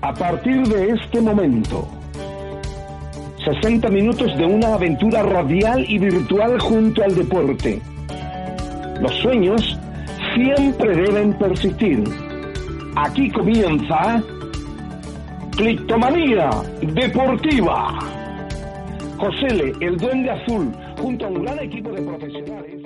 A partir de este momento, 60 minutos de una aventura radial y virtual junto al deporte. Los sueños siempre deben persistir. Aquí comienza Clictomanía Deportiva. José el Duende Azul, junto a un gran equipo de profesionales.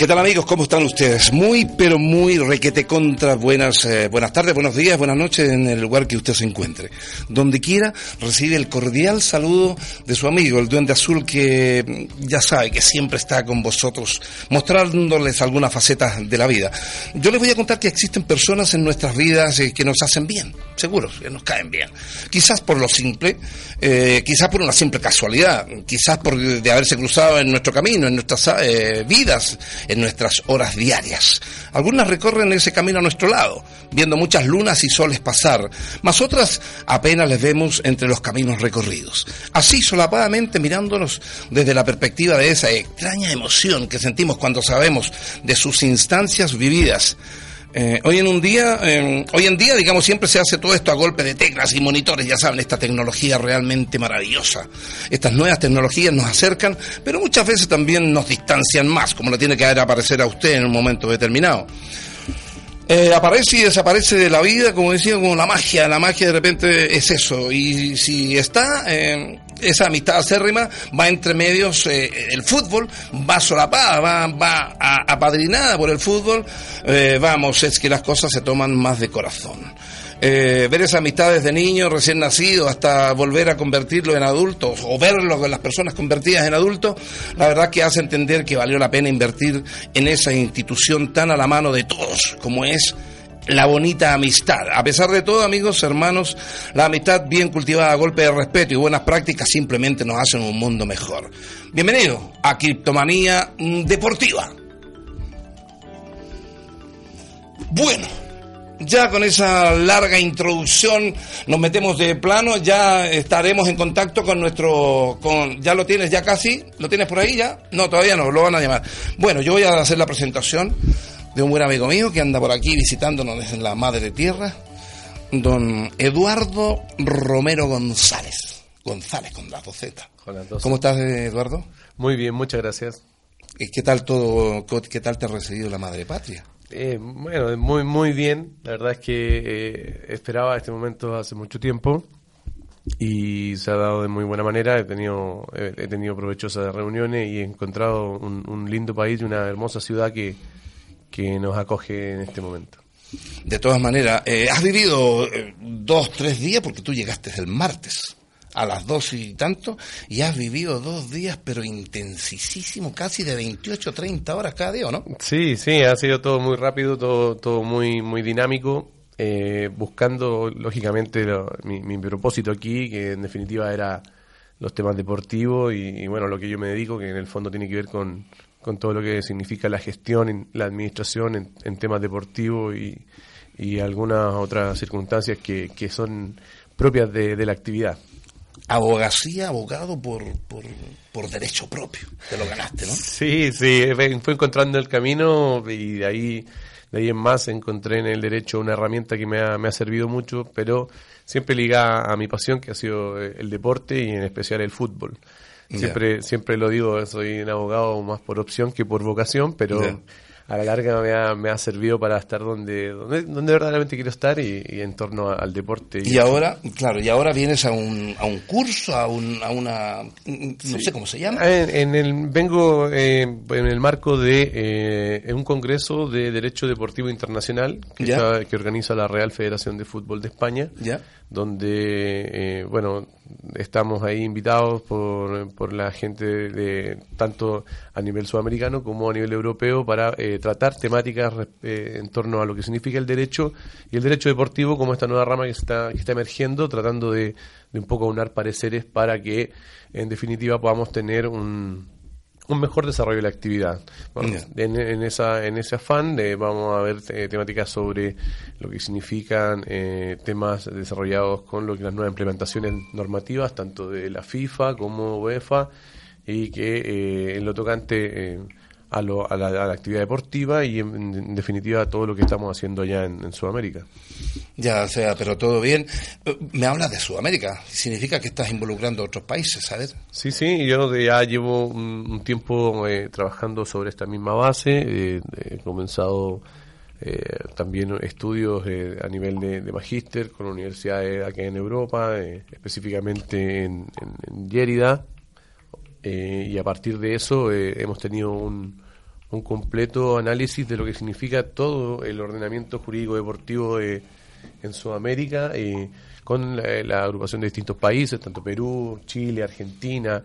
¿Qué tal amigos? ¿Cómo están ustedes? Muy, pero muy requete contra. Buenas, eh, buenas tardes, buenos días, buenas noches en el lugar que usted se encuentre. Donde quiera, recibe el cordial saludo de su amigo, el Duende Azul, que ya sabe que siempre está con vosotros, mostrándoles algunas facetas de la vida. Yo les voy a contar que existen personas en nuestras vidas eh, que nos hacen bien, seguros, que nos caen bien. Quizás por lo simple, eh, quizás por una simple casualidad, quizás por de haberse cruzado en nuestro camino, en nuestras vidas en nuestras horas diarias. Algunas recorren ese camino a nuestro lado, viendo muchas lunas y soles pasar, mas otras apenas les vemos entre los caminos recorridos. Así solapadamente mirándonos desde la perspectiva de esa extraña emoción que sentimos cuando sabemos de sus instancias vividas eh, hoy en un día, eh, hoy en día, digamos, siempre se hace todo esto a golpe de teclas y monitores, ya saben, esta tecnología realmente maravillosa. Estas nuevas tecnologías nos acercan, pero muchas veces también nos distancian más, como le tiene que aparecer a usted en un momento determinado. Eh, aparece y desaparece de la vida, como decía, como la magia. La magia de repente es eso. Y si está, eh, esa amistad acérrima va entre medios eh, el fútbol, va solapada, va, va apadrinada por el fútbol. vamos, es que las cosas se toman más de corazón. Eh, ver esa amistad desde niño, recién nacido, hasta volver a convertirlo en adultos o verlo con las personas convertidas en adultos, la verdad que hace entender que valió la pena invertir en esa institución tan a la mano de todos como es la bonita amistad. A pesar de todo, amigos, hermanos, la amistad bien cultivada golpe de respeto y buenas prácticas simplemente nos hacen un mundo mejor. Bienvenido a Criptomanía Deportiva. Bueno, ya con esa larga introducción nos metemos de plano, ya estaremos en contacto con nuestro, ya lo tienes ya casi, lo tienes por ahí ya, no, todavía no, lo van a llamar. Bueno, yo voy a hacer la presentación de un buen amigo mío que anda por aquí visitándonos en la madre tierra, don Eduardo Romero González, González con la Z. ¿Cómo estás, Eduardo? Muy bien, muchas gracias. ¿Qué tal todo, qué tal te ha recibido la madre patria? Eh, bueno, muy, muy bien. La verdad es que eh, esperaba este momento hace mucho tiempo y se ha dado de muy buena manera. He tenido, he, tenido provechosas reuniones y he encontrado un, lindo país y una hermosa ciudad que, que nos acoge en este momento. De todas maneras, eh, has vivido dos, tres días porque tú llegaste el martes a las dos y tanto, y has vivido dos días, pero intensísimo, casi de 28, 30 horas cada día, ¿no? Sí, sí, ha sido todo muy rápido, todo, todo muy, muy dinámico, eh, buscando, lógicamente, mi, propósito aquí, que en definitiva era los temas deportivos y, bueno, lo que yo me dedico, que en el fondo tiene que ver con, con todo lo que significa la gestión, la administración en, temas deportivos y, y, algunas otras circunstancias que, que son propias de la actividad abogacía, abogado por, por, derecho propio. Te lo ganaste, ¿no? Sí, sí, fue encontrando el camino y de ahí, de ahí en más encontré en el derecho una herramienta que me ha, me ha servido mucho, pero siempre ligada a mi pasión, que ha sido el deporte y en especial el fútbol. Siempre, siempre lo digo, soy un abogado más por opción que por vocación, pero a la larga me ha, me ha servido para estar donde, donde, donde verdaderamente quiero estar y, en torno al deporte. Y, ahora, claro, y ahora vienes a un, a un curso, a, un, a una, no sé cómo se llama. En, el, vengo eh, en el marco de eh, un congreso de Derecho Deportivo Internacional que, que organiza la Real Federación de Fútbol de España. Donde, eh, bueno, estamos ahí invitados por, por la gente de tanto a nivel sudamericano como a nivel europeo para eh, tratar temáticas eh, en torno a lo que significa el derecho y el derecho deportivo como esta nueva rama que está, que está emergiendo, tratando de, de un poco aunar pareceres para que, en definitiva, podamos tener un un mejor desarrollo de la actividad. en, esa, en ese afán eh, vamos a ver eh, temáticas sobre lo que significan eh, temas desarrollados con lo que las nuevas implementaciones normativas, tanto de la FIFA como UEFA, y que en lo tocante a, lo, a, la, actividad deportiva y en, definitiva a todo lo que estamos haciendo allá en, Sudamérica. Ya, o sea, pero todo bien. Me hablas de Sudamérica, significa que estás involucrando a otros países, ¿sabes? Sí, sí, yo ya llevo un, tiempo eh, trabajando sobre esta misma base, eh, he comenzado eh, también estudios a nivel de, de magíster con universidades aquí en Europa, específicamente en, en, Lérida, eh, y a partir de eso eh, hemos tenido un, un, completo análisis de lo que significa todo el ordenamiento jurídico deportivo en Sudamérica, eh, con la, agrupación de distintos países, tanto Perú, Chile, Argentina,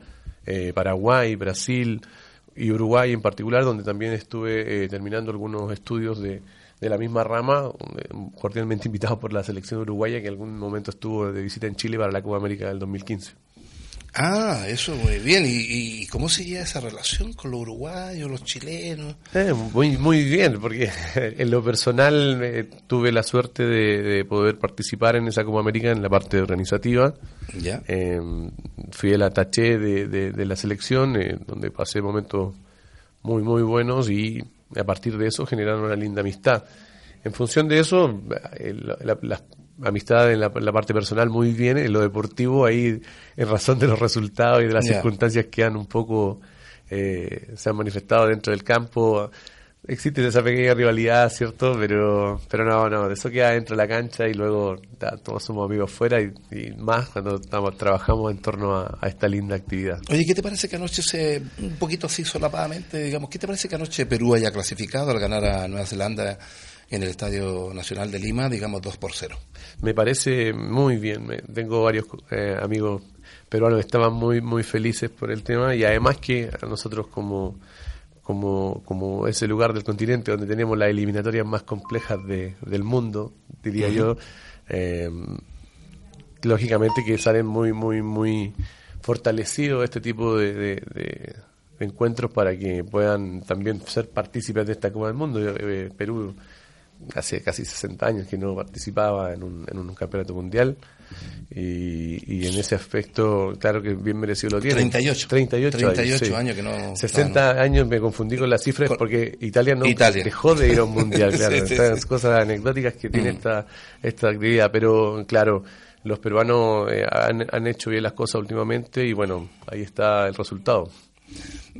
Paraguay, Brasil y Uruguay en particular, donde también estuve terminando algunos estudios de, de la misma rama, cordialmente invitado por la selección uruguaya que en algún momento estuvo de visita en Chile para la Copa América del 2015. Ah, eso muy bien. ¿Y, cómo seguía esa relación con los uruguayos, los chilenos? Eh, muy, muy bien, porque en lo personal eh, tuve la suerte de, poder participar en esa Copa América en la parte organizativa. ¿Ya? Eh, fui el ataché de, de, la selección, donde pasé momentos muy, muy buenos y a partir de eso generaron una linda amistad. En función de eso, las amistad en la, parte personal muy bien, en lo deportivo ahí en razón de los resultados y de las circunstancias que han un poco eh, se han manifestado dentro del campo. Existe esa pequeña rivalidad, ¿cierto? Pero pero no, no, de eso queda dentro de la cancha y luego todos somos amigos fuera y, más cuando estamos, trabajamos en torno a, esta linda actividad. Oye, ¿qué te parece que anoche se, un poquito así solapadamente, digamos, ¿qué te parece que anoche Perú haya clasificado al ganar a Nueva Zelanda en el Estadio Nacional de Lima, digamos 2 por 0. Me parece muy bien. Tengo varios eh, amigos peruanos que estaban muy, muy felices por el tema y además que a nosotros como, como, como ese lugar del continente donde tenemos las eliminatorias más complejas de, del mundo, diría yo, eh, lógicamente que salen muy, muy, muy fortalecidos este tipo de, de, encuentros para que puedan también ser partícipes de esta Copa del Mundo. Eh, Perú hace casi 60 años que no participaba en un, en un campeonato mundial y, en ese aspecto, claro que bien merecido lo tiene. 38. 38, 38 años, que no... 60 años me confundí con las cifras porque Italia no dejó de ir a un mundial, claro. Estas cosas anecdóticas que tiene mm. esta, esta actividad, pero claro, los peruanos eh, han, han hecho bien las cosas últimamente y bueno, ahí está el resultado.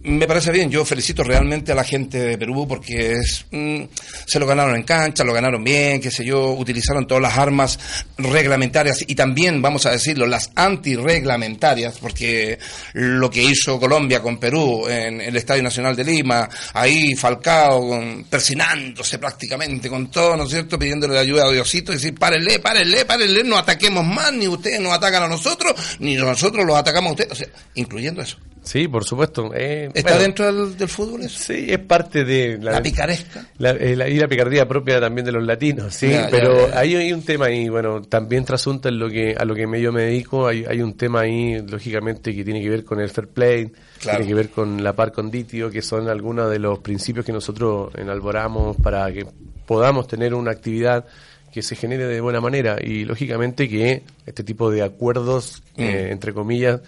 Me parece bien, yo felicito realmente a la gente de Perú porque es, mm, se lo ganaron en cancha, lo ganaron bien, qué sé yo, utilizaron todas las armas reglamentarias y también, vamos a decirlo, las antirreglamentarias, porque lo que hizo Colombia con Perú en el Estadio Nacional de Lima, ahí Falcao persinándose prácticamente con todo, ¿no es cierto?, pidiéndole ayuda a Diosito y decir, párenle, párenle, párenle, no ataquemos más, ni ustedes nos atacan a nosotros, ni nosotros los atacamos a ustedes, o sea, incluyendo eso. Sí, por supuesto. Eh, ¿Está dentro del, fútbol eso? Sí, es parte de... La, picaresca. Eh, la, y la picardía propia también de los latinos, sí. pero ahí hay un tema ahí, bueno, también trasunta en lo que, a lo que yo me dedico, hay, hay un tema ahí, lógicamente, que tiene que ver con el fair play, tiene que ver con la par conditio, que son algunos de los principios que nosotros enalboramos para que podamos tener una actividad que se genere de buena manera y lógicamente que este tipo de acuerdos, mm. eh, entre comillas,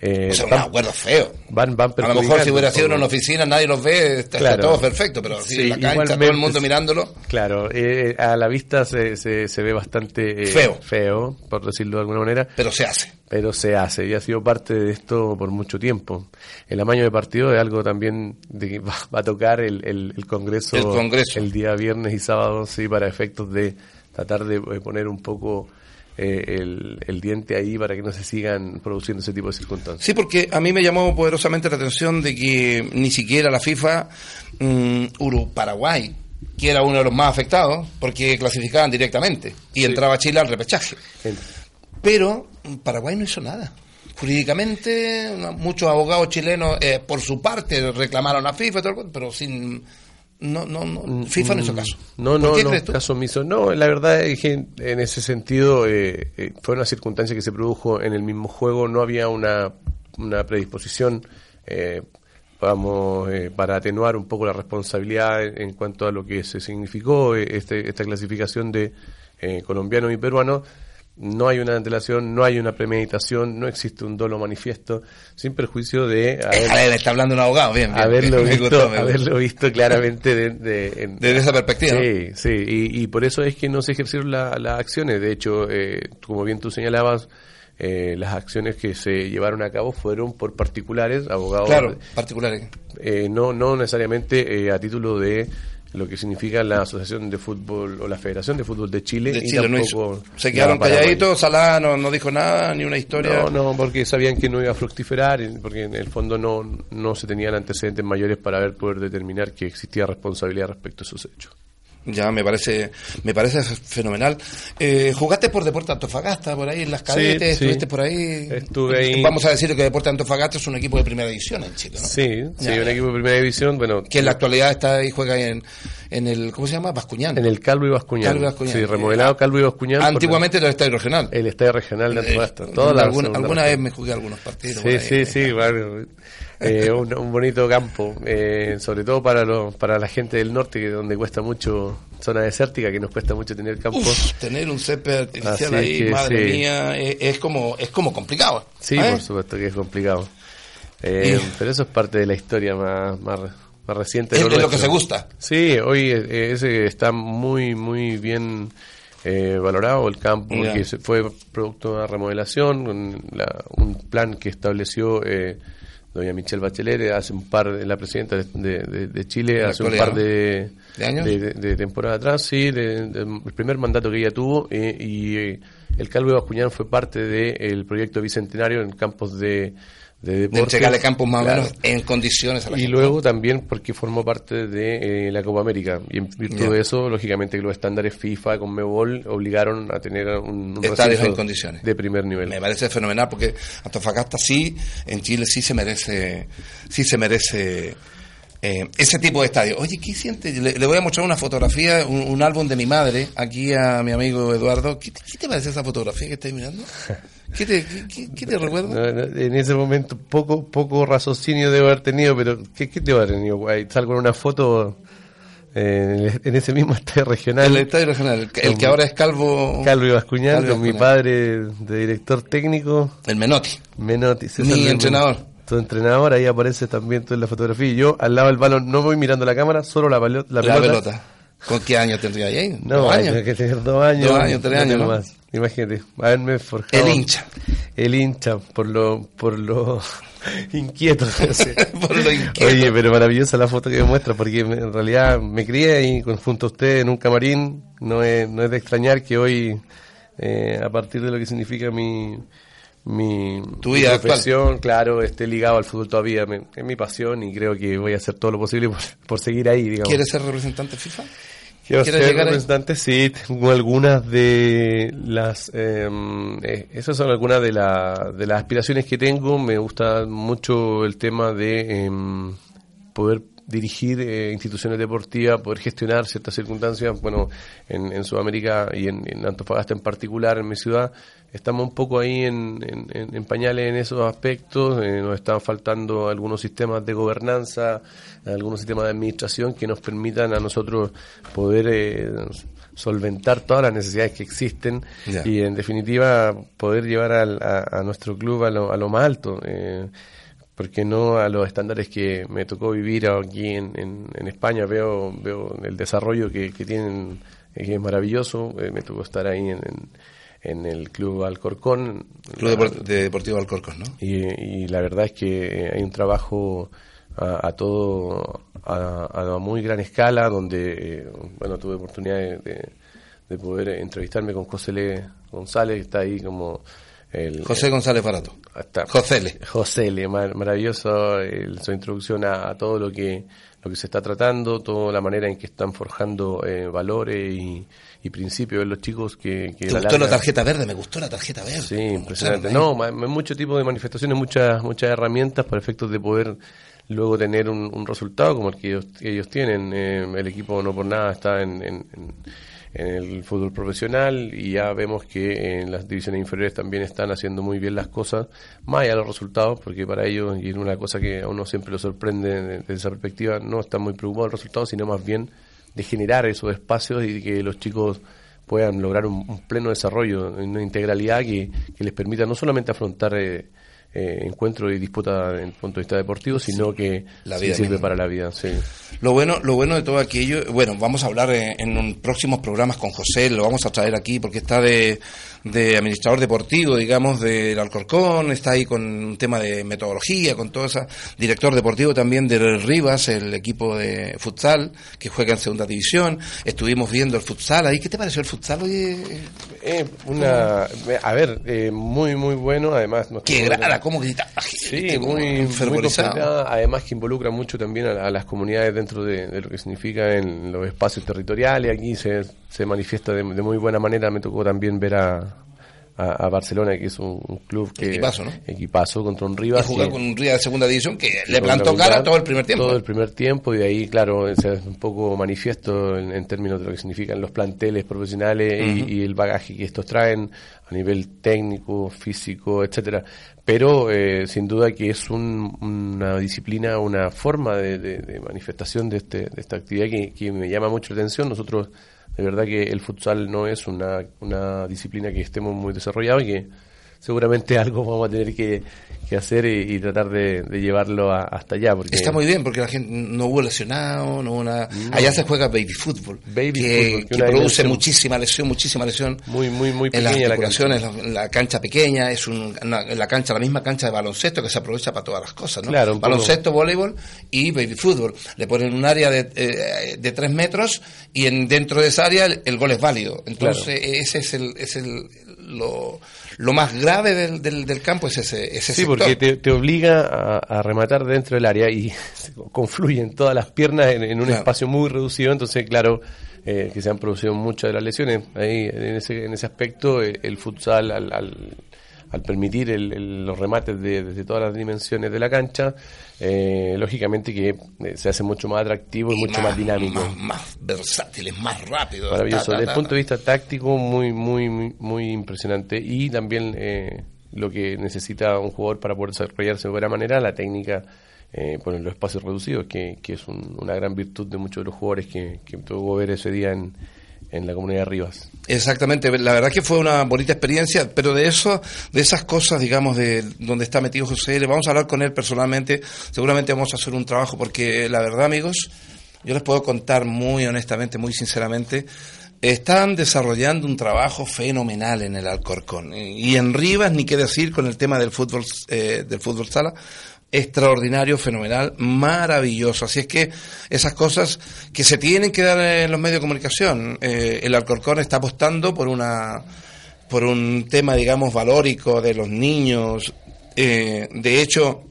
Eh, o sea, un acuerdo feo. Van, van a lo mejor si hubiera sido en una oficina, nadie los ve, está, todo perfecto, pero si en la cancha, todo el mundo mirándolo. Claro, eh, a la vista se, se, se ve bastante eh, feo. feo, por decirlo de alguna manera. Pero se hace. Pero se hace, y ha sido parte de esto por mucho tiempo. El amaño de partido es algo también de que va, a tocar el, el, Congreso, el Congreso el día viernes y sábado, sí, para efectos de tratar de poner un poco eh, el, diente ahí para que no se sigan produciendo ese tipo de circunstancias. Sí, porque a mí me llamó poderosamente la atención de que ni siquiera la FIFA, um, Paraguay, que era uno de los más afectados, porque clasificaban directamente y entraba Chile al repechaje. Pero Paraguay no hizo nada. Jurídicamente, muchos abogados chilenos, eh, por su parte, reclamaron a FIFA, pero sin no, no, no, mm, FIFA no hizo caso. No, no, no, caso omiso. No, la verdad es que en ese sentido eh, eh, fue una circunstancia que se produjo en el mismo juego, no había una, una predisposición, eh, vamos, eh, para atenuar un poco la responsabilidad en, cuanto a lo que se significó este, esta clasificación de colombianos y peruanos no hay una antelación, no hay una premeditación, no existe un dolo manifiesto, sin perjuicio de haber, está hablando un abogado, bien, haberlo, visto, haberlo visto claramente de, desde esa perspectiva. Sí, sí, y, por eso es que no se ejercieron las acciones. De hecho, eh, como bien tú señalabas, eh, las acciones que se llevaron a cabo fueron por particulares, abogados. Claro, particulares. Eh, no, no necesariamente a título de lo que significa la Asociación de Fútbol o la Federación de Fútbol de Chile. y tampoco se quedaron calladitos, Salá no, dijo nada, ni una historia. No, no, porque sabían que no iba a fructiferar, porque en el fondo no, no se tenían antecedentes mayores para poder determinar que existía responsabilidad respecto a esos hechos. Ya me parece, me parece fenomenal. Eh, ¿Jugaste por Deporte Antofagasta por ahí en las cadetes? ¿Estuviste por ahí? Estuve ahí. Vamos a decir que Deporte Antofagasta es un equipo de primera división en Chile, ¿no? Sí, sí, un equipo de primera división, bueno. Que en la actualidad está ahí, juega en, en el, ¿cómo se llama? Bascuñán. En el Calvo y Bascuñán. Sí, remodelado Calvo y Bascuñán. Antiguamente era el estadio regional. El estadio regional de Antofagasta. Eh, alguna, alguna vez me jugué algunos partidos. Sí, sí, sí, eh, un, bonito campo, eh, sobre todo para, lo, para la gente del norte, que donde cuesta mucho, zona desértica, que nos cuesta mucho tener campo. tener un césped artificial ahí, madre mía, es, como es como complicado. Sí, por supuesto que es complicado. pero eso es parte de la historia más, más más reciente. Es de lo, que se gusta. Sí, hoy eh, ese está muy, muy bien eh, valorado el campo, que fue producto de una remodelación, un, un plan que estableció eh, doña Michelle Bachelet hace un par, la presidenta de, Chile, hace un par de, ¿De años? De, temporada atrás, sí, el primer mandato que ella tuvo, y el Calvo de Bascuñán fue parte del proyecto bicentenario en campos de de, de entregarle campos más o menos en condiciones a la Y luego también porque formó parte de eh, la Copa América. Y en virtud de eso, lógicamente, que los estándares FIFA con Mebol obligaron a tener un, un estadios en condiciones de primer nivel. Me parece fenomenal porque Antofagasta sí, en Chile sí se merece, sí se merece eh, ese tipo de estadio. Oye, ¿qué siente? Le, voy a mostrar una fotografía, un, álbum de mi madre, aquí a mi amigo Eduardo. ¿Qué, qué te parece esa fotografía que estáis mirando? ¿Qué te, qué, te recuerda? en ese momento poco poco raciocinio debo haber tenido, pero ¿qué, qué te haber tenido? Salgo en una foto eh, en ese mismo estadio regional. El estadio regional, el, que ahora es Calvo. Calvo y Bascuñán, con mi padre de director técnico. El Menotti. Menotti, Mi entrenador. Tu entrenador, ahí aparece también tú en la fotografía. Y yo al lado del balón no voy mirando la cámara, solo la, la, la pelota. ¿Con qué año tendría ahí? No, ¿Dos años? que tener dos años. Dos años, tres años, más. Imagínate, haberme forjado. El hincha. El hincha, por lo, por lo inquieto. por lo inquieto. Oye, pero maravillosa la foto que me muestra, porque en realidad me crié ahí junto a usted en un camarín. No es, no es de extrañar que hoy, eh, a partir de lo que significa mi, mi, tu vida profesión, claro, esté ligado al fútbol todavía. es mi pasión y creo que voy a hacer todo lo posible por, por seguir ahí, digamos. ¿Quieres ser representante FIFA? Quiero ser representante, sí, tengo algunas de las, em, eh, esas son algunas de, la, de las aspiraciones que tengo. Me gusta mucho el tema de em, poder dirigir eh, instituciones deportivas, poder gestionar ciertas circunstancias, bueno, en, en Sudamérica y en, en, Antofagasta en particular, en mi ciudad, estamos un poco ahí en, en pañales en esos aspectos, eh, nos están faltando algunos sistemas de gobernanza, algunos sistemas de administración que nos permitan a nosotros poder eh, solventar todas las necesidades que existen y en definitiva poder llevar a, nuestro club a lo, a lo más alto. Eh, porque no a los estándares que me tocó vivir aquí en, en, España. Veo, veo el desarrollo que, que tienen, eh, que es maravilloso. Eh, me tocó estar ahí en, en, el Club Alcorcón. Club Deportivo Alcorcón, ¿no? Y, la verdad es que hay un trabajo a, todo, a, a, muy gran escala, donde, eh, bueno, tuve oportunidad de, de, poder entrevistarme con José Le González, que está ahí como José González Barato. José Le. José Le, maravilloso su introducción a, todo lo que lo que se está tratando, toda la manera en que están forjando eh, valores y, principios de los chicos que... que ¿Te gustó la tarjeta verde? Me gustó la tarjeta verde. Sí, impresionante. No, mucho tipo de manifestaciones, muchas muchas herramientas para efectos de poder luego tener un, resultado como el que ellos, tienen. Eh, el equipo no por nada está en en el fútbol profesional y ya vemos que en las divisiones inferiores también están haciendo muy bien las cosas, más allá de los resultados, porque para ellos, y es una cosa que a uno siempre lo sorprende desde esa perspectiva, no están muy preocupados del resultado, sino más bien de generar esos espacios y que los chicos puedan lograr un, pleno desarrollo, una integralidad que, les permita no solamente afrontar eh, eh, encuentro y disputa en el punto de vista deportivo, sino que la vida sirve para la vida. Sí. Lo bueno, lo bueno de todo aquello, bueno, vamos a hablar en, en próximos programas con José, lo vamos a traer aquí porque está de, de administrador deportivo, digamos, del Alcorcón, está ahí con un tema de metodología, con todo eso, director deportivo también de Rivas, el equipo de futsal, que juega en segunda división, estuvimos viendo el futsal ahí, ¿qué te pareció el futsal? Oye, eh, una, a ver, eh, muy, muy bueno, además... Qué grada, cómo grita, sí, muy, muy además que involucra mucho también a, las comunidades dentro de, lo que significa en los espacios territoriales, aquí se, se manifiesta de muy buena manera, me tocó también ver a, a, Barcelona, que es un, club que... Equipazo, ¿no? Equipazo contra un Rivas. Y jugar con un Rivas de segunda división que le plantó cara todo el primer tiempo. Todo el primer tiempo y de ahí, claro, es un poco manifiesto en, términos de lo que significan los planteles profesionales y, el bagaje que estos traen a nivel técnico, físico, etcétera. Pero eh, sin duda que es una disciplina, una forma de, manifestación de, este, de esta actividad que, que me llama mucho la atención. Nosotros de verdad que el futsal no es una, una disciplina que estemos muy desarrollados y que seguramente algo vamos a tener que, que hacer y, tratar de, llevarlo hasta allá. Porque... Está muy bien, porque la gente no hubo lesionado, no hubo nada. Allá se juega baby fútbol, baby que, que, produce muchísima lesión, muchísima lesión. Muy, muy, muy pequeña en las la cancha. La, cancha pequeña, es un, la cancha, la misma cancha de baloncesto que se aprovecha para todas las cosas, ¿no? Claro, baloncesto, voleibol y baby fútbol. Le ponen un área de, eh, de tres metros y en, dentro de esa área el, gol es válido. Entonces, ese es el, es el, lo, lo más grave del, del, campo es ese, ese Sí, porque te, obliga a, rematar dentro del área y confluyen todas las piernas en, un espacio muy reducido, entonces claro, eh, que se han producido muchas de las lesiones. Ahí, en ese, en ese aspecto, eh, el, futsal al, al, permitir los remates de, desde todas las dimensiones de la cancha, eh, lógicamente que eh, se hace mucho más atractivo y, mucho más, dinámico. Más, más, versátil, es más rápido. Maravilloso. Desde el punto de vista táctico, muy, muy, muy, muy impresionante. Y también eh, lo que necesita un jugador para poder desarrollarse de buena manera, la técnica eh, por los espacios reducidos, que, que es una gran virtud de muchos de los jugadores que, que tuvo ver ese día en en la comunidad de Rivas. Exactamente, la verdad que fue una bonita experiencia, pero de eso, de esas cosas, digamos, de donde está metido José, le vamos a hablar con él personalmente, seguramente vamos a hacer un trabajo, porque la verdad, amigos, yo les puedo contar muy honestamente, muy sinceramente, están desarrollando un trabajo fenomenal en el Alcorcón. Y en Rivas, ni qué decir con el tema del fútbol, eh, del fútbol sala, extraordinario, fenomenal, maravilloso. Así es que esas cosas que se tienen que dar en los medios de comunicación, eh, el Alcorcón está apostando por una por un tema, digamos, valórico de los niños. Eh, de hecho,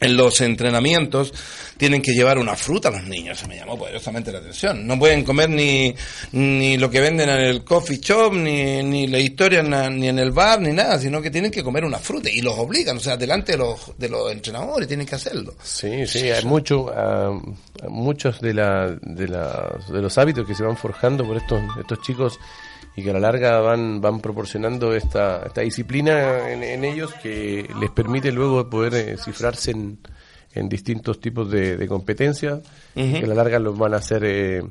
en los entrenamientos tienen que llevar una fruta a los niños. Eso me llamó poderosamente la atención. No pueden comer ni, ni lo que venden en el coffee shop, ni, ni la historia ni en el bar, ni nada, sino que tienen que comer una fruta y los obligan, o sea, delante de los, de los entrenadores tienen que hacerlo. Sí, sí, hay mucho, muchos de, la, de, la, de los hábitos que se van forjando por estos, estos chicos y que a la larga van, van proporcionando esta, esta disciplina en, ellos que les permite luego poder eh, cifrarse en, en, distintos tipos de, competencias, que a la larga los van a hacer eh,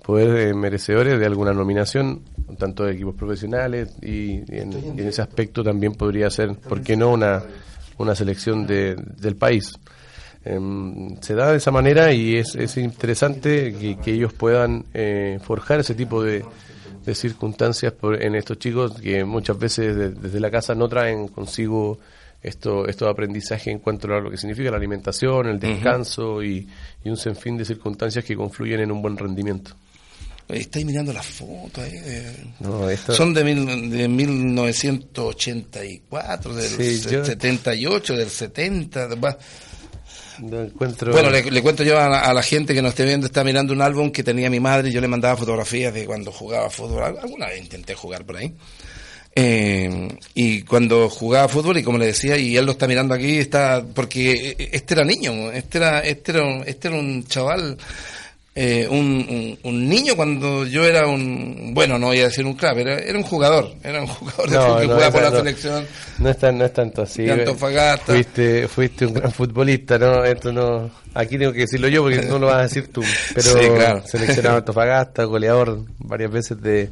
poder eh, merecedores de alguna nominación, tanto de equipos profesionales y, en, ese aspecto también podría ser, ¿por qué no?, una, una selección de, del país. Em, se da de esa manera y es, es interesante que, que ellos puedan forjar ese tipo de, de circunstancias por, en estos chicos que muchas veces desde la casa no traen consigo esto, estos aprendizajes en cuanto a lo que significa la alimentación, el descanso y, un sinfín de circunstancias que confluyen en un buen rendimiento. Estáis mirando las fotos Son de, de 1984, del 78, del 70. Bueno, le, cuento yo a la, gente que nos esté viendo, está mirando un álbum que tenía mi madre, y yo le mandaba fotografías de cuando jugaba fútbol, alguna vez intenté jugar por ahí. Eh, y cuando jugaba fútbol, y como le decía, y él lo está mirando aquí, está, porque este era niño, este era, este era, este era un chaval eh, un, un, niño cuando yo era un, bueno, no voy a decir un crack, era, era un jugador, era un jugador de fútbol que jugaba por la selección. No es, no es tanto así. Fuiste, fuiste un gran futbolista, ¿no? Esto no, aquí tengo que decirlo yo porque no lo vas a decir tú. Pero seleccionado Antofagasta, goleador varias veces de,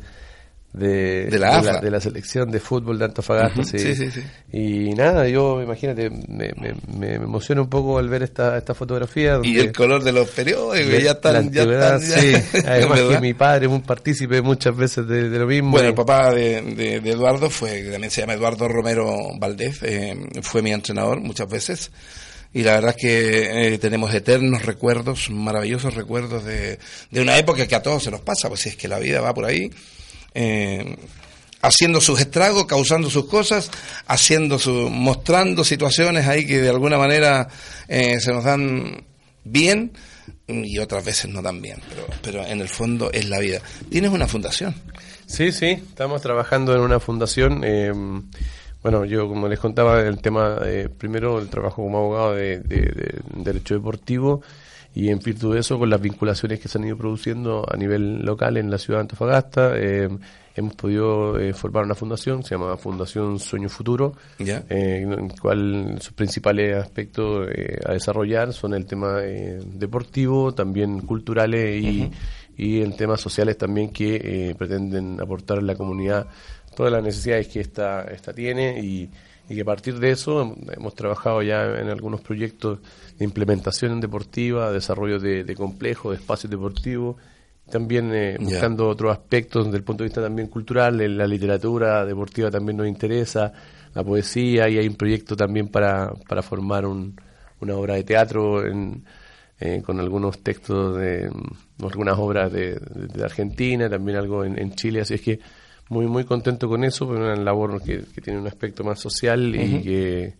de, de, la, de, la, selección de fútbol de Antofagasta. sí. Sí, sí, Y nada, yo imagínate, me, me, me, emociona un poco al ver esta, esta fotografía. y el color de los periódicos, ya están. Ya están además que mi padre es un partícipe muchas veces de, lo mismo. Bueno, el papá de, de, Eduardo fue, también se llama Eduardo Romero Valdés, eh, fue mi entrenador muchas veces y la verdad es que eh, tenemos eternos recuerdos, maravillosos recuerdos de, de una época que a todos se nos pasa, pues si es que la vida va por ahí eh, haciendo sus estragos, causando sus cosas, haciendo su, mostrando situaciones ahí que de alguna manera eh, se nos dan bien y otras veces no dan bien, pero, pero en el fondo es la vida. Tienes una fundación. Sí, sí, estamos trabajando en una fundación. Eh, bueno, yo como les contaba el tema, eh, primero el trabajo como abogado de derecho deportivo y en virtud de eso, con las vinculaciones que se han ido produciendo a nivel local en la ciudad de Antofagasta, eh, hemos podido eh, formar una fundación, se llama Fundación Sueño Futuro, eh, en el cual sus principales aspectos a desarrollar son el tema deportivo, también culturales y, y en temas sociales también que pretenden aportar a la comunidad todas las necesidades que esta, esta tiene y y que a partir de eso hemos trabajado ya en algunos proyectos de implementación deportiva, desarrollo de, complejos, de espacios deportivos, también eh, buscando otros aspectos desde el punto de vista también cultural, la literatura deportiva también nos interesa, la poesía, y hay un proyecto también para, para formar una obra de teatro eh, con algunos textos de, algunas obras de, Argentina, también algo en, en Chile, así es que muy muy contento con eso, pero una labor que, tiene un aspecto más social y, que,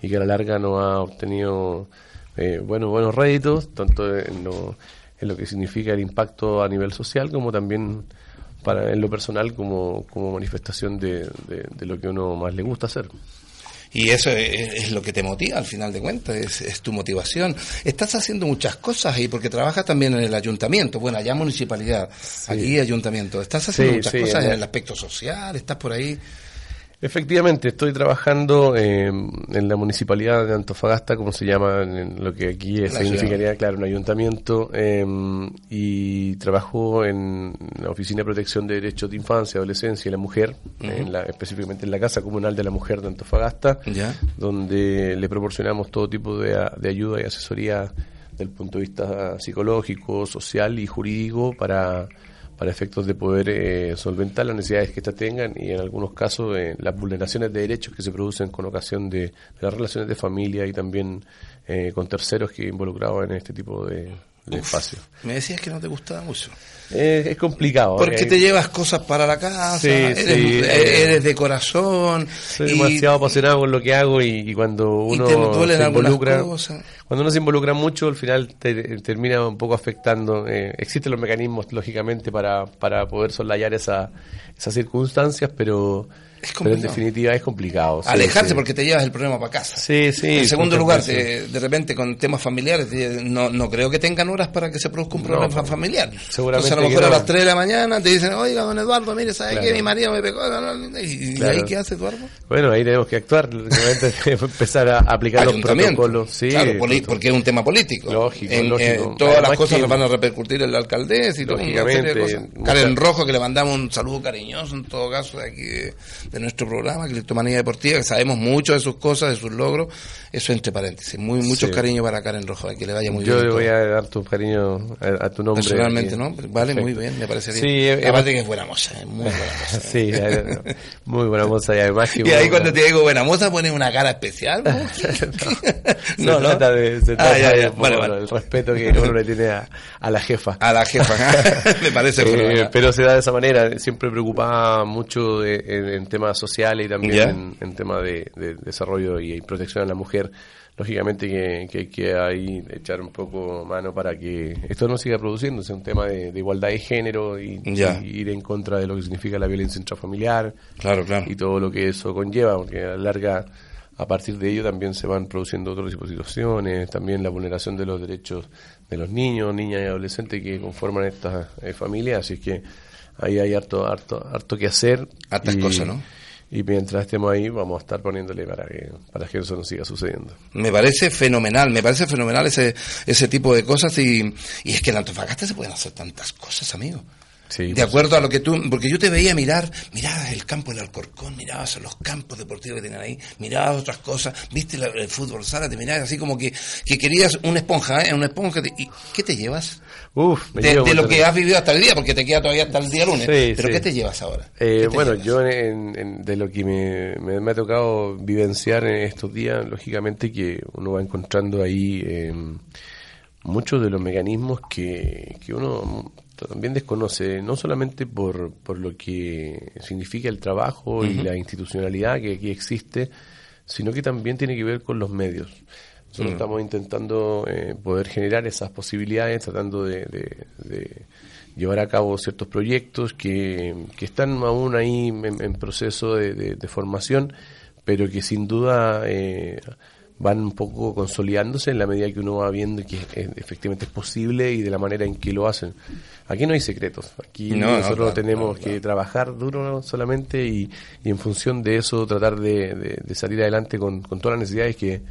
y que a la larga no ha obtenido eh, bueno, buenos réditos, tanto en lo, en lo que significa el impacto a nivel social como también para en lo personal como, como manifestación de, de lo que uno más le gusta hacer. Y eso es, lo que te motiva al final de cuentas, es, tu motivación. Estás haciendo muchas cosas ahí porque trabajas también en el ayuntamiento, bueno, allá municipalidad, aquí ayuntamiento. Estás haciendo muchas cosas en el aspecto social, estás por ahí. Efectivamente, estoy trabajando eh, en la municipalidad de Antofagasta, como se llama, en lo que aquí significaría, claro, un ayuntamiento, eh, y trabajo en la Oficina de Protección de Derechos de Infancia, Adolescencia y la Mujer, en la, específicamente en la Casa Comunal de la Mujer de Antofagasta, donde le proporcionamos todo tipo de, de ayuda y asesoría del punto de vista psicológico, social y jurídico para para efectos de poder eh, solventar las necesidades que éstas tengan y en algunos casos eh, las vulneraciones de derechos que se producen con ocasión de, las relaciones de familia y también eh, con terceros que involucrados en este tipo de, el espacio. Me decías que no te gustaba mucho. Eh, es complicado. Porque eh, te llevas cosas para la casa, Sí, eres, sí, eres de corazón. Soy y- demasiado apasionado con lo que hago y, y cuando y uno te se involucra, cosas. cuando uno se involucra mucho, al final te- termina un poco afectando. eh, existen los mecanismos, lógicamente, para, para poder soslayar esa, esas circunstancias, pero, Es pero en definitiva es complicado. sí, Alejarse sí. porque te llevas el problema para casa. Sí, sí. en segundo lugar, te- de repente con temas familiares, te- no, no creo que tengan horas para que se produzca un problema no. familiar. Seguramente Entonces a lo mejor a las 3 de la mañana te dicen, oiga, don Eduardo, mire, ¿sabe Claro. qué? Mi marido me pegó. no, no, ¿Y, ahí qué hace Eduardo? Bueno, ahí tenemos que actuar, empezar a aplicar los protocolos. Sí, claro, porque es un tema político. Lógico, En- lógico. eh, todas Además las cosas que- las van a repercutir en la alcaldesa y todo, una serie de Lógicamente, cosas. Karen Rojo, que le mandamos un saludo cariñoso en todo caso de aquí de, nuestro programa, Criptomanía Deportiva, que sabemos mucho de sus cosas, de sus logros. Eso entre paréntesis. Muy, mucho Sí. cariño para Karen Rojo, que le vaya muy Yo bien. le voy todo. a dar tu cariño a, a tu nombre. Personalmente. ¿no? Vale, muy bien, me parece bien. Sí, eh, Aparte que es buena moza, es muy buena moza. Sí, eh, muy buena moza y además que... Y ahí cuando te digo buena moza pones una cara especial. ¿no? se trata de, se Ah, trata ya, de Vale, vale. el respeto que uno le tiene a, a la jefa. A la jefa. me parece Eh, pero se da de esa manera, siempre preocupada mucho de- en, en temas sociales y también en, en temas de, de desarrollo y, protección a la mujer. Lógicamente que, que hay que ahí echar un poco mano para que esto no siga produciéndose, un tema de, de igualdad de género y, ir en contra de lo que significa la violencia intrafamiliar Claro, claro. y todo lo que eso conlleva, porque a la larga, a partir de ello también se van produciendo de situaciones, también la vulneración de los derechos de los niños, niñas y adolescentes que conforman estas eh, familias, así que ahí hay harto, harto, harto que hacer. Hartas y, cosas, ¿no? Y mientras estemos ahí vamos a estar poniéndole para que, para que eso no siga sucediendo. Me parece fenomenal, me parece fenomenal ese, ese tipo de cosas y, y es que en Antofagasta se pueden hacer tantas cosas, amigo. Sí, de pues, acuerdo a lo que tú, porque yo te veía mirar, mirabas el campo del Alcorcón, mirabas los campos deportivos que tenían ahí, mirabas otras cosas, viste la- el fútbol sala, te mirabas así como que, que querías una esponja, ¿eh? Una esponja, te- ¿y qué te llevas? Uf, me De, llevo de lo que has vivido hasta el día, porque te queda todavía hasta el día lunes. Sí, Pero sí. ¿qué te llevas ahora? Eh, ¿Qué te bueno, llevas? yo en- en- de lo que me, me- me ha tocado vivenciar en estos días, lógicamente que uno va encontrando ahí eh, muchos de los mecanismos que, que uno también desconoce, no solamente por, por lo que significa el trabajo y la institucionalidad que aquí existe, sino que también tiene que ver con los medios. Nosotros estamos intentando eh, poder generar esas posibilidades, tratando de, de- de llevar a cabo ciertos proyectos que, que están aún ahí en, en proceso de, de- de formación, pero que sin duda eh, van un poco consolidándose en la medida que uno va viendo que eh, efectivamente es posible y de la manera en que lo hacen. Aquí no hay secretos, aquí No, no, nosotros claro, tenemos claro, que trabajar duro solamente y, y en función de eso tratar de, de- de salir adelante con, con todas las necesidades que,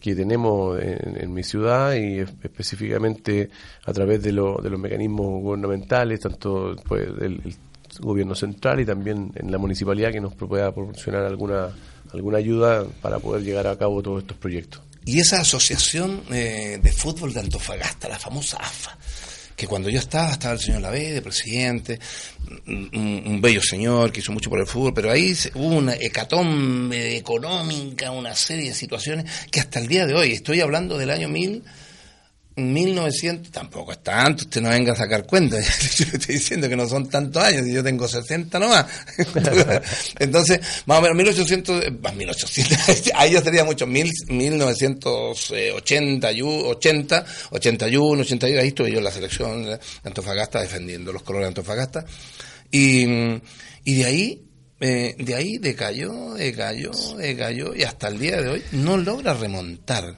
que tenemos en, en mi ciudad y es- específicamente a través de, lo- de los mecanismos gubernamentales, tanto pues, del el gobierno central y también en la municipalidad que nos pueda proporcionar alguna, alguna ayuda para poder llegar a cabo todos estos proyectos. Y esa asociación eh, de fútbol de Antofagasta, la famosa AFA, que cuando yo estaba, estaba el señor Lavede, de presidente, un, un- bello señor que hizo mucho por el fútbol, pero ahí hubo una hecatombe económica, una serie de situaciones que hasta el día de hoy, estoy hablando del año 1000, 1900, tampoco es tanto, usted no venga a sacar cuenta, yo le estoy diciendo que no son tantos años, y yo tengo 60 nomás. Entonces, más o menos 1800, eh, más 1800, ahí ya sería mucho, mil- 1980, y u- 80, 81, 82, ahí estuve yo en la selección de Antofagasta defendiendo los colores de Antofagasta, y, y de ahí, eh, de ahí decayó, decayó, decayó, y hasta el día de hoy no logra remontar.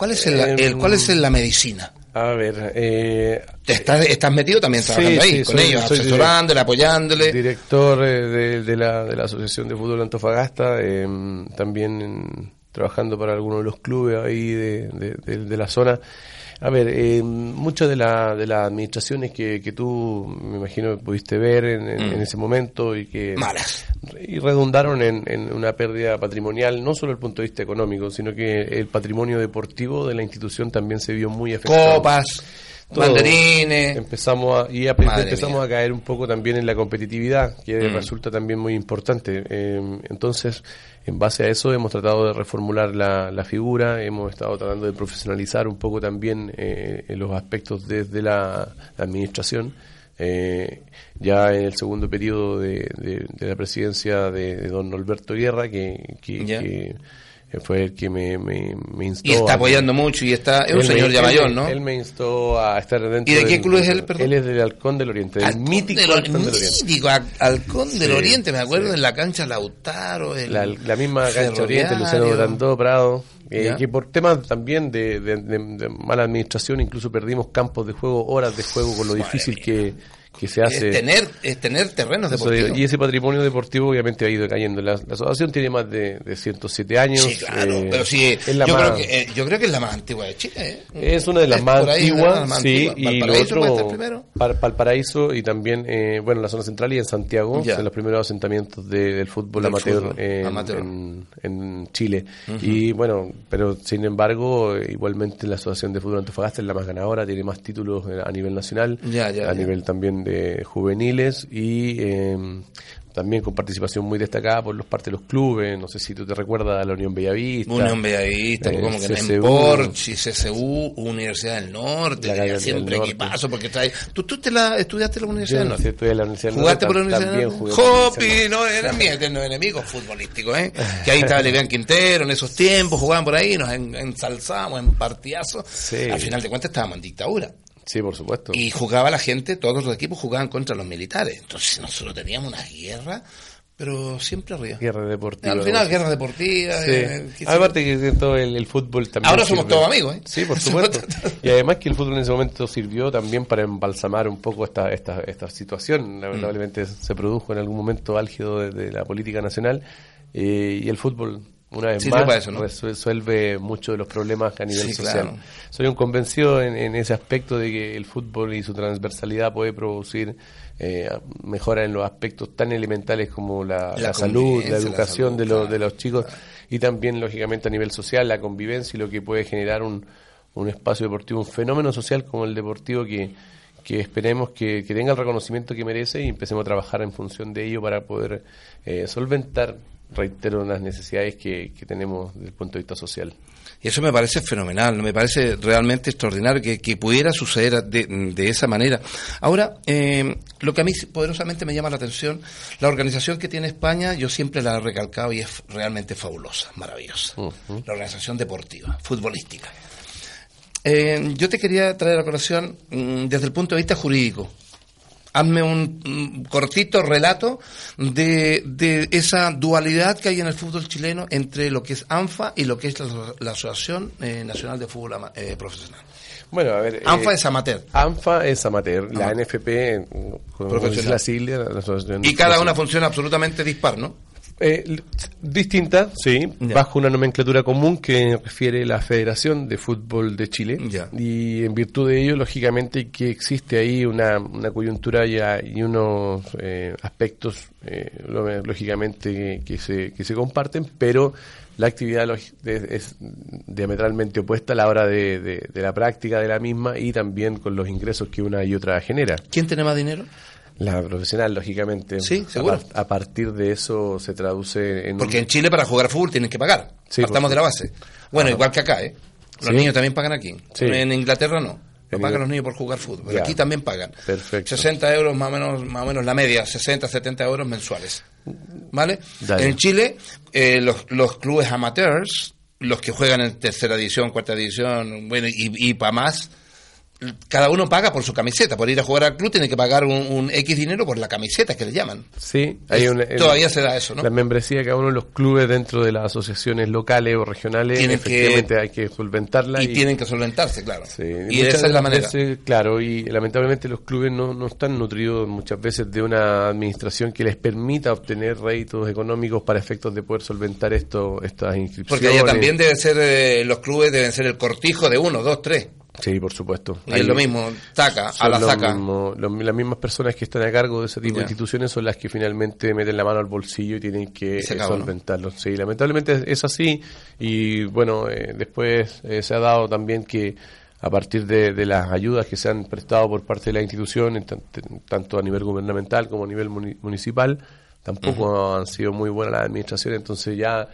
¿Cuál es, el, el- ¿Cuál es la medicina? A ver, eh, estás, estás metido también Sí, trabajando ahí, sí, con soy- ellos, soy asesorándole, apoyándole. director eh, de, de la, de la Asociación de Fútbol Antofagasta, eh, también trabajando para algunos de los clubes ahí de- de- de la zona. A ver, eh, muchas de, la, de las administraciones que, que tú, me imagino, pudiste ver en, en- Mm. en ese momento y que Malas. y redundaron en, en una pérdida patrimonial, no solo desde el punto de vista económico, sino que el patrimonio deportivo de la institución también se vio muy afectado. Copas. Banderines. Empezamos a, y empezamos a caer un poco también en la competitividad, que mm. resulta también muy importante. Eh, entonces, en base a eso hemos tratado de reformular la, la figura, hemos estado tratando de profesionalizar un poco también eh, los aspectos desde la, administración. Eh, ya en el segundo periodo de, de, la presidencia de, don Alberto Guerra, que, que fue el que me, me, instó. Y está apoyando mucho y está. Es un señor ya mayor, ¿no? Él me instó a estar dentro. ¿Y de qué club es él, perdón? Él es del Halcón del Oriente, del mítico Halcón del Oriente. Mítico Halcón del Oriente, me acuerdo en la cancha Lautaro. la, misma cancha Oriente, Luciano Durandó, Prado. Eh, que por temas también de, de, mala administración incluso perdimos campos de juego, horas de juego con lo difícil que, que se hace. Es tener, es tener terrenos deportivos. Y ese patrimonio deportivo obviamente ha ido cayendo. La, asociación tiene más de, de 107 años. Sí, claro, eh, pero sí, yo, creo que, eh, yo creo que es la más antigua de Chile. ¿eh? Es una de las más antiguas, sí, y lo otro, Valparaíso y también, eh, bueno, en la zona central y en Santiago, son los primeros asentamientos del fútbol amateur, en, En, Chile. Y bueno, pero sin embargo, igualmente la Asociación de Fútbol Antofagasta es la más ganadora, tiene más títulos a nivel nacional, a nivel también de juveniles y em, también con participación muy destacada por los partes de los clubes, no sé si tú te recuerdas a la Unión Bellavista. Unión Bellavista, eh, como que en Porchi, CCU, Universidad del Norte, siempre equipazo, porque ahí. ¿Tú, tú te la, estudiaste en la Universidad del Norte? estudié en la Universidad del ¿Jugaste por la Universidad del Norte? Jopi, no, eran mis eternos enemigos futbolísticos, ¿eh? que ahí estaba Levián Quintero en esos tiempos, jugaban por ahí, nos ensalzábamos en partidazos. Al final de cuentas estábamos en dictadura. Sí, por supuesto. Y jugaba la gente, todos los equipos jugaban contra los militares. Entonces nosotros teníamos una guerra, pero siempre arriba. Guerra deportiva. Al final, guerra deportiva. Sí. Eh, Aparte que todo el, fútbol también. Ahora somos todos amigos, ¿eh? Sí, por supuesto. y además que el fútbol en ese momento sirvió también para embalsamar un poco esta, esta, esta situación. Mm. Lamentablemente se produjo en algún momento álgido de, la política nacional eh, y el fútbol una vez más resuelve muchos de los problemas a nivel social. Soy un convencido en, ese aspecto de que el fútbol y su transversalidad puede producir eh, mejora en los aspectos tan elementales como la, salud, la educación de, los de los chicos y también, lógicamente, a nivel social, la convivencia y lo que puede generar un, un espacio deportivo, un fenómeno social como el deportivo que, que esperemos que, tenga el reconocimiento que merece y empecemos a trabajar en función de ello para poder eh, solventar reitero, las necesidades que, tenemos desde el punto de vista social. Y eso me parece fenomenal, me parece realmente extraordinario que, pudiera suceder de, esa manera. Ahora, eh, lo que a mí poderosamente me llama la atención, la organización que tiene España, yo siempre la he recalcado y es realmente fabulosa, maravillosa. La organización deportiva, futbolística. Eh, yo te quería traer a colación mm, desde el punto de vista jurídico hazme un, cortito relato de, de, esa dualidad que hay en el fútbol chileno entre lo que es ANFA y lo que es la, Asociación eh, Nacional de Fútbol eh, Profesional. Bueno, a ver. ANFA eh, es amateur. ANFA es amateur. La NFP, profesional. La sigla, la asociación y cada una funciona absolutamente dispar, ¿no? Eh, distinta, sí, bajo una nomenclatura común que refiere la Federación de Fútbol de Chile. Y en virtud de ello, lógicamente, que existe ahí una, una coyuntura ya y unos eh, aspectos, eh, lógicamente, que, se, que se comparten, pero la actividad es, diametralmente opuesta a la hora de, de la práctica de la misma y también con los ingresos que una y otra genera. ¿Quién tiene más dinero? La profesional, lógicamente. Sí, seguro. A, partir de eso se traduce en. Porque en Chile para jugar fútbol tienen que pagar. Sí, Partamos de la base. Bueno, igual que acá, ¿eh? Los niños también pagan aquí. En Inglaterra no. No pagan los niños por jugar fútbol. Pero aquí también pagan. Perfecto. 60 euros más o menos, más o menos la media, 60, 70 euros mensuales. ¿Vale? En Chile, eh, los, los clubes amateurs, los que juegan en tercera división, cuarta división, bueno, y, y para más, cada uno paga por su camiseta. Por ir a jugar al club tiene que pagar un, X dinero por la camiseta que le llaman. Sí, hay todavía se da eso, ¿no? La membresía de cada uno de los clubes dentro de las asociaciones locales o regionales, tienen efectivamente hay que solventarla. Y, tienen que solventarse, claro. y, esa es la manera. claro, y lamentablemente los clubes no, no están nutridos muchas veces de una administración que les permita obtener réditos económicos para efectos de poder solventar esto, estas inscripciones. Porque allá también debe ser, eh, los clubes deben ser el cortijo de uno, dos, tres. Sí, por supuesto. Y es lo mismo, taca, a la saca. las mismas personas que están a cargo de ese tipo de instituciones son las que finalmente meten la mano al bolsillo y tienen que solventarlo. Sí, lamentablemente es así y bueno, eh, después eh, se ha dado también que a partir de, las ayudas que se han prestado por parte de la institución, tanto a nivel gubernamental como a nivel municipal, tampoco han sido muy buenas las administraciones, entonces ya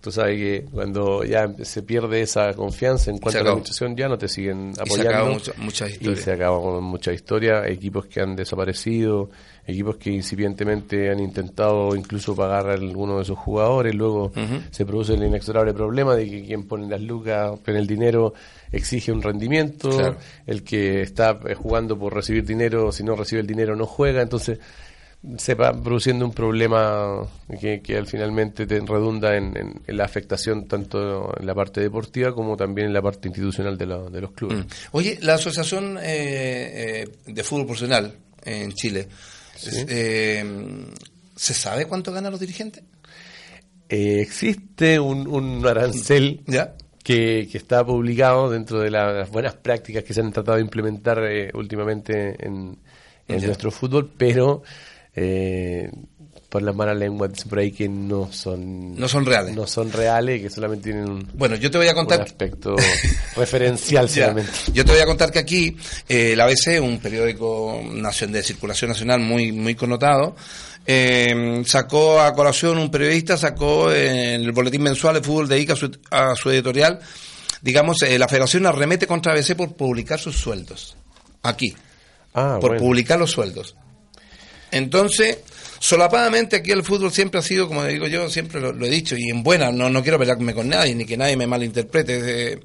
Tú sabes que cuando ya se pierde esa confianza en cuanto a la administración, ya no te siguen apoyando. Y se muchas historias. Y se acaba con muchas historias. Equipos que han desaparecido, equipos que incipientemente han intentado incluso pagar a alguno de esos jugadores. Luego se produce el inexorable problema de que quien pone las lucas, pone el dinero, exige un rendimiento. El que está eh, jugando por recibir dinero, si no recibe el dinero, no juega. Entonces se va produciendo un problema que, que al finalmente te redunda en, la afectación tanto en la parte deportiva como también en la parte institucional de, los clubes. Mm. Oye, la Asociación eh, eh, de Fútbol Profesional en Chile, eh, ¿se sabe cuánto ganan los dirigentes? existe un, arancel ¿Ya? Que, está publicado dentro de las buenas prácticas que se han tratado de implementar últimamente en, en nuestro fútbol, pero eh, por las malas lenguas por ahí que no son no son reales. no son reales que solamente tienen un, bueno yo te voy a contar aspecto referencial solamente. Yo te voy a contar que aquí eh, el ABC un periódico de circulación nacional muy muy connotado eh, sacó a colación un periodista sacó en el boletín mensual de fútbol de ICA a su, editorial. Digamos eh, la Federación arremete contra ABC por publicar sus sueldos. Aquí. Ah, por publicar los sueldos entonces, solapadamente aquí el fútbol siempre ha sido, como digo yo, siempre lo, he dicho, y en buena, no, no quiero pelearme con nadie, ni que nadie me malinterprete. Eh,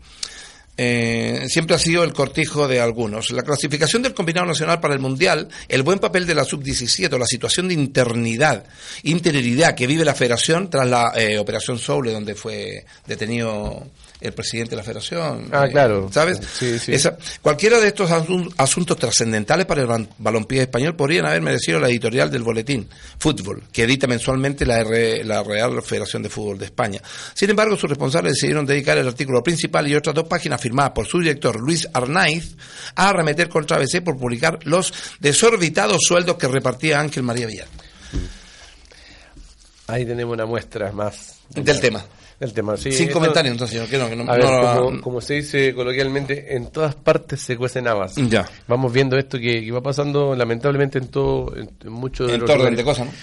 eh, siempre ha sido el cortijo de algunos. La clasificación del combinado nacional para el Mundial, el buen papel de la sub-17 o la situación de internidad, interioridad que vive la federación tras la eh, operación Soule, donde fue detenido el presidente de la federación. Ah, claro. ¿Sabes? Sí, sí. cualquiera de estos asuntos trascendentales para el balompié español podrían haber merecido la editorial del boletín Fútbol, que edita mensualmente la, la Real Federación de Fútbol de España. Sin embargo, sus responsables decidieron dedicar el artículo principal y otras dos páginas firmadas por su director Luis Arnaiz a arremeter contra ABC por publicar los desorbitados sueldos que repartía Ángel María Villar. Ahí tenemos una muestra más del tema. El tema, sí. Sin comentarios, entonces, yo quiero que no, como, se dice coloquialmente, en todas partes se cuecen habas. Ya. Vamos viendo esto que, va pasando, lamentablemente, en todo, en, muchos de los orden de cosas, ¿no?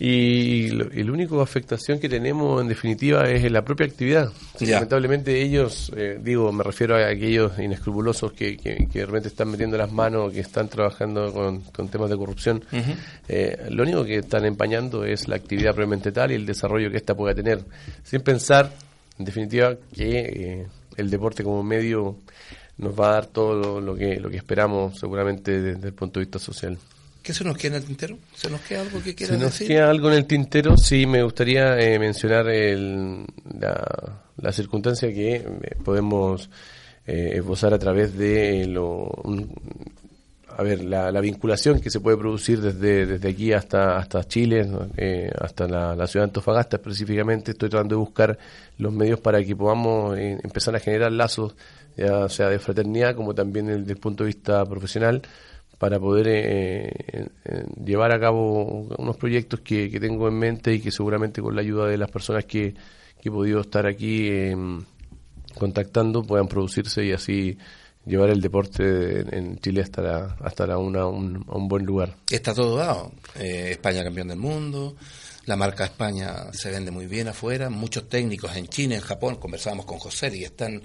Y, la única afectación que tenemos, en definitiva, es en la propia actividad. Lamentablemente ellos, eh, digo, me refiero a aquellos inescrupulosos que, que, que, realmente están metiendo las manos, que están trabajando con, temas de corrupción, eh, lo único que están empañando es la actividad propiamente tal y el desarrollo que ésta pueda tener, sin pensar, en definitiva, que eh, el deporte como medio nos va a dar todo lo, que, lo que esperamos seguramente desde el punto de vista social. ¿Qué se nos queda en el tintero? ¿Se nos queda algo que quieras decir? Se nos queda algo en el tintero, sí, me gustaría eh, mencionar el, la, circunstancia que eh, podemos eh, esbozar a través de lo... a ver, la, vinculación que se puede producir desde, desde aquí hasta, hasta Chile, hasta la, ciudad de Antofagasta específicamente. Estoy tratando de buscar los medios para que podamos empezar a generar lazos, ya sea de fraternidad como también desde el punto de vista profesional para poder eh, eh, llevar a cabo unos proyectos que, tengo en mente y que seguramente con la ayuda de las personas que, he podido estar aquí em, contactando puedan producirse y así llevar el deporte en, Chile hasta, hasta una, un, un buen lugar. Está todo dado. Eh, España campeón del mundo, la marca España se vende muy bien afuera, muchos técnicos en China, en Japón, conversábamos con José y están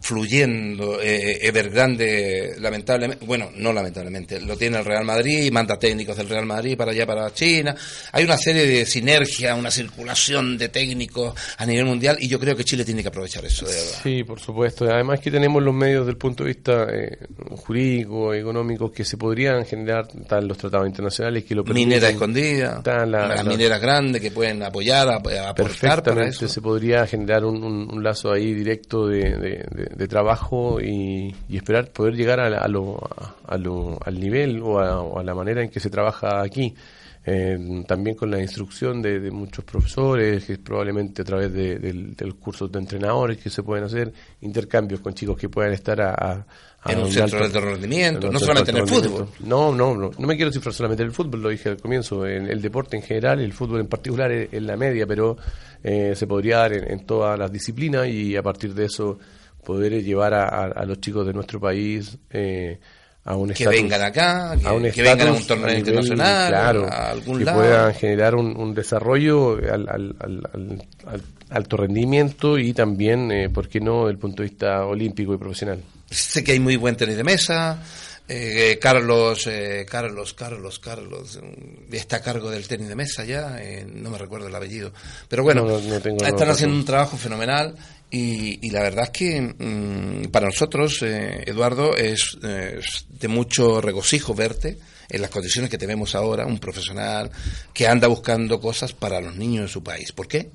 fluyendo. Eh, Evergrande, lamentablemente, bueno, no lamentablemente, lo tiene el Real Madrid y manda técnicos del Real Madrid para allá, para China. Hay una serie de sinergia, una circulación de técnicos a nivel mundial y yo creo que Chile tiene que aprovechar eso, de verdad. Sí, por supuesto. Además que tenemos los medios del punto de vista eh, jurídico, económico, que se podrían generar, están los tratados internacionales que lo permiten. Minera escondida, las mineras grandes de que pueden apoyar, a, aportar para eso. se podría generar un, lazo ahí directo de, trabajo y, esperar poder llegar a, lo, al nivel o a, la manera en que se trabaja aquí. Eh, también con la instrucción de, muchos profesores, que probablemente a través de, del, curso de entrenadores que se pueden hacer, intercambios con chicos que puedan estar a, en un, centro de rendimiento, no solamente en el fútbol. No, no, no, no me quiero cifrar solamente en el fútbol, lo dije al comienzo, en el deporte en general, el fútbol en particular en la media, pero eh, se podría dar en, todas las disciplinas y a partir de eso poder llevar a, los chicos de nuestro país eh, a un que vengan acá, que, vengan a un torneo internacional, claro, a algún que puedan generar un, desarrollo al, al, alto rendimiento y también, eh, ¿por qué no?, el punto de vista olímpico y profesional. Sé que hay muy buen tenis de mesa, eh, Carlos, eh, Carlos, Carlos, Carlos, mm, está a cargo del tenis de mesa ya, eh, no me recuerdo el apellido, pero bueno, están haciendo un trabajo fenomenal y, la verdad es que mm, para nosotros, Eduardo, es, de mucho regocijo verte en las condiciones que tenemos ahora, un profesional que anda buscando cosas para los niños de su país. ¿Por qué?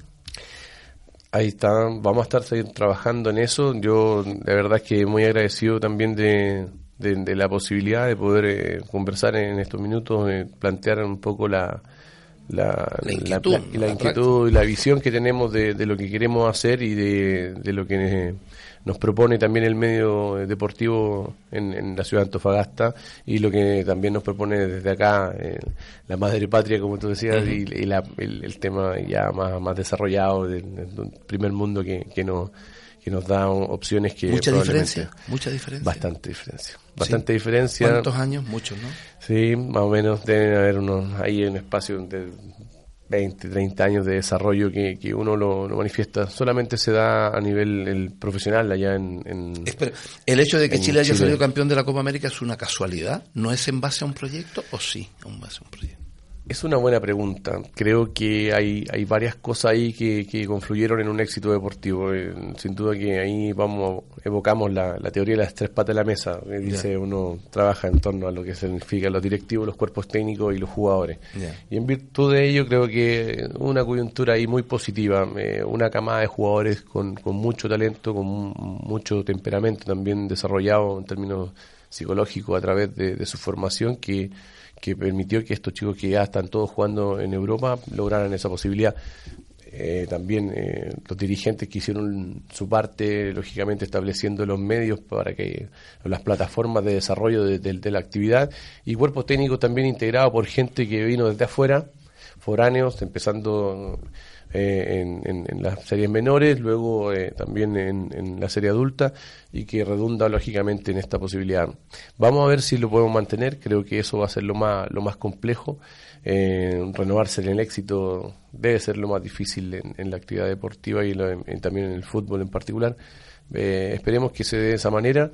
Ahí está, vamos a estar trabajando en eso. Yo, de verdad, es que muy agradecido también de, de, la posibilidad de poder eh, conversar en estos minutos, eh, plantear un poco la, la, inquietud, la, inquietud y la visión que tenemos de, lo que queremos hacer y de, lo que nos propone también el medio deportivo en, la ciudad de Antofagasta y lo que también nos propone desde acá eh, la madre patria, como tú decías, y, el, tema ya más, más desarrollado del, primer mundo que, que nos que nos da opciones que mucha diferencia mucha diferencia. bastante diferencia. Bastante diferencia. Cuántos años muchos no sí más o menos deben haber unos ahí en espacio de 20 30 años de desarrollo que, que uno lo, manifiesta. Solamente se da a nivel el profesional allá en, en el hecho de que Chile haya salido campeón de la Copa América es una casualidad no es en base a un proyecto o sí en base a un proyecto es una buena pregunta. Creo que hay, hay varias cosas ahí que, que confluyeron en un éxito deportivo. Eh, sin duda que ahí vamos evocamos la, la, teoría de las tres patas de la mesa. dice uno trabaja en torno a lo que significan los directivos, los cuerpos técnicos y los jugadores. Y en virtud de ello creo que una coyuntura ahí muy positiva, eh, una camada de jugadores con, con mucho talento, con mucho temperamento también desarrollado en términos psicológicos a través de, de su formación que que permitió que estos chicos que ya están todos jugando en Europa lograran esa posibilidad. Eh, también eh, los dirigentes que hicieron su parte, lógicamente estableciendo los medios para que las plataformas de desarrollo de, la actividad y cuerpos técnicos también integrados por gente que vino desde afuera, foráneos, empezando eh, en, las series menores, luego eh, también en, la serie adulta y que redunda lógicamente en esta posibilidad. Vamos a ver si lo podemos mantener, creo que eso va a ser lo más, lo más complejo. Eh, renovarse en el éxito debe ser lo más difícil en, la actividad deportiva y también en el fútbol en particular. esperemos que se dé de esa manera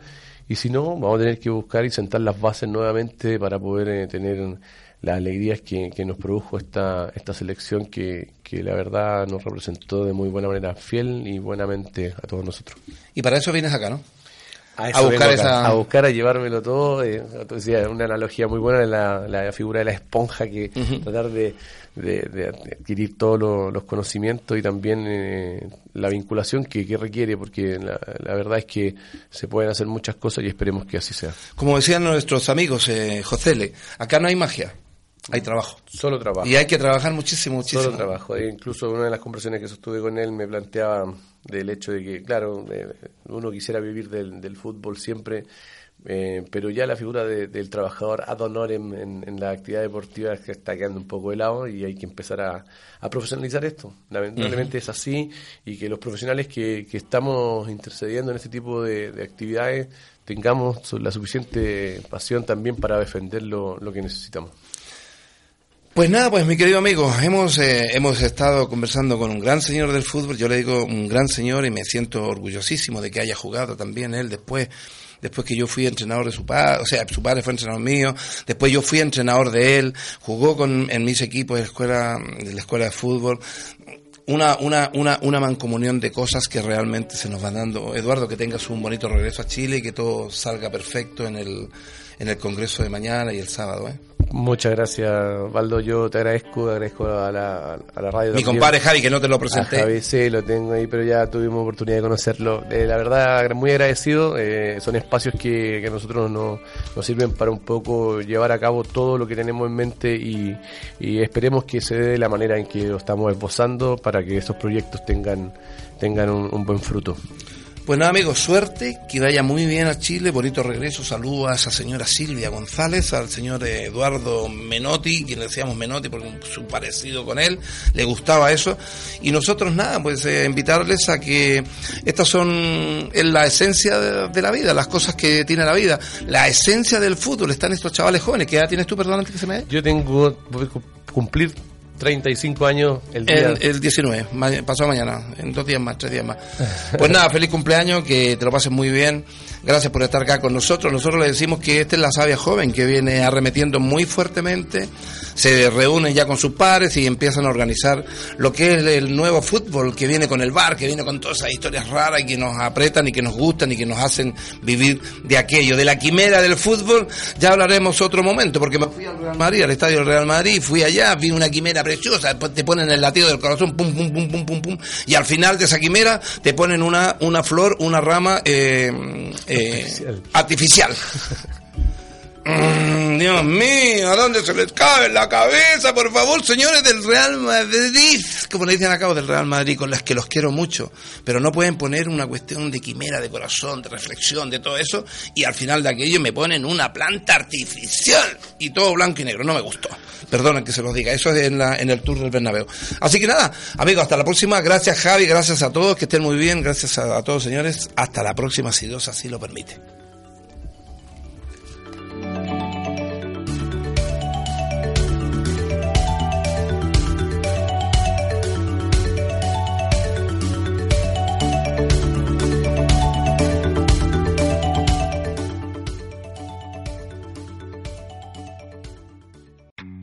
y si no, vamos a tener que buscar y sentar las bases nuevamente para poder tener las alegrías que, que nos produjo esta, esta selección que, que la verdad nos representó de muy buena manera, fiel y buenamente a todos nosotros. Y para eso vienes acá, ¿no? A, buscar esa... a buscar a llevármelo todo eh, una analogía muy buena de la, la, figura de la esponja que tratar de, de, adquirir todos los conocimientos y también eh, la vinculación que, que, requiere porque la, la, verdad es que se pueden hacer muchas cosas y esperemos que así sea como decían nuestros amigos eh, Josele acá no hay magia hay trabajo. Solo trabajo. Y hay que trabajar muchísimo, muchísimo. Solo trabajo. E incluso una de las conversaciones que sostuve con él me planteaba del hecho de que, claro, uno quisiera vivir del, fútbol siempre, eh, pero ya la figura del trabajador ad honorem en, la actividad deportiva es que está quedando un poco de lado y hay que empezar a, profesionalizar esto. Lamentablemente es así y que los profesionales que, estamos intercediendo en este tipo de, actividades tengamos la suficiente pasión también para defender lo que necesitamos. Pues nada, pues mi querido amigo, hemos, eh, hemos estado conversando con un gran señor del fútbol, yo le digo un gran señor y me siento orgullosísimo de que haya jugado también él después después que yo fui entrenador de su padre, o sea, su padre fue entrenador mío, después yo fui entrenador de él, jugó con, en mis equipos de escuela, de la escuela de fútbol, una, una, una, una mancomunión de cosas que realmente se nos van dando. Eduardo, que tengas un bonito regreso a Chile y que todo salga perfecto en el, en el congreso de mañana y el sábado, ¿eh? Muchas gracias, Valdo. Yo te agradezco, agradezco a la, a la radio. Mi compadre Javi, que no te lo presenté. Javi, sí, lo tengo ahí, pero ya tuvimos oportunidad de conocerlo. Eh, la verdad, muy agradecido. Eh, son espacios que, que a nosotros nos, nos sirven para un poco llevar a cabo todo lo que tenemos en mente y, y esperemos que se dé de la manera en que lo estamos esbozando para que estos proyectos tengan, tengan un buen fruto. Pues nada, amigos, suerte, que vaya muy bien a Chile, bonito regreso, saludo a esa señora Silvia González, al señor Eduardo Menotti, quien decíamos Menotti porque su parecido con él, le gustaba eso, y nosotros nada, pues eh, invitarles a que estas son es la esencia de, la vida, las cosas que tiene la vida, la esencia del fútbol, están estos chavales jóvenes, ¿qué edad tienes tú, perdón, antes que se me? Yo tengo, voy cumplir 35 años el día. El, 19, pasado mañana, en dos días más, tres días más. Pues nada, feliz cumpleaños, que te lo pases muy bien. Gracias por estar acá con nosotros. Nosotros le decimos que esta es la sabia joven que viene arremetiendo muy fuertemente. Se reúnen ya con sus pares y empiezan a organizar lo que es el nuevo fútbol que viene con el bar, que viene con todas esas historias raras y que nos apretan y que nos gustan y que nos hacen vivir de aquello. De la quimera del fútbol ya hablaremos otro momento, porque me fui al Real Madrid, al estadio del Real Madrid, fui allá, vi una quimera preciosa, después te ponen el latido del corazón, pum, pum, pum, pum, pum, pum, y al final de esa quimera te ponen una, una flor, una rama eh, eh, artificial. Mm, Dios mío, ¿a dónde se les cabe la cabeza? Por favor, señores del Real Madrid, como le dicen acá, del Real Madrid, con las que los quiero mucho, pero no pueden poner una cuestión de quimera, de corazón, de reflexión, de todo eso, y al final de aquello me ponen una planta artificial y todo blanco y negro. No me gustó. Perdonen que se los diga, eso es en, la, en el Tour del Bernabéu. Así que nada, amigos, hasta la próxima. Gracias Javi, gracias a todos, que estén muy bien, gracias a, a todos señores. Hasta la próxima, si Dios así lo permite.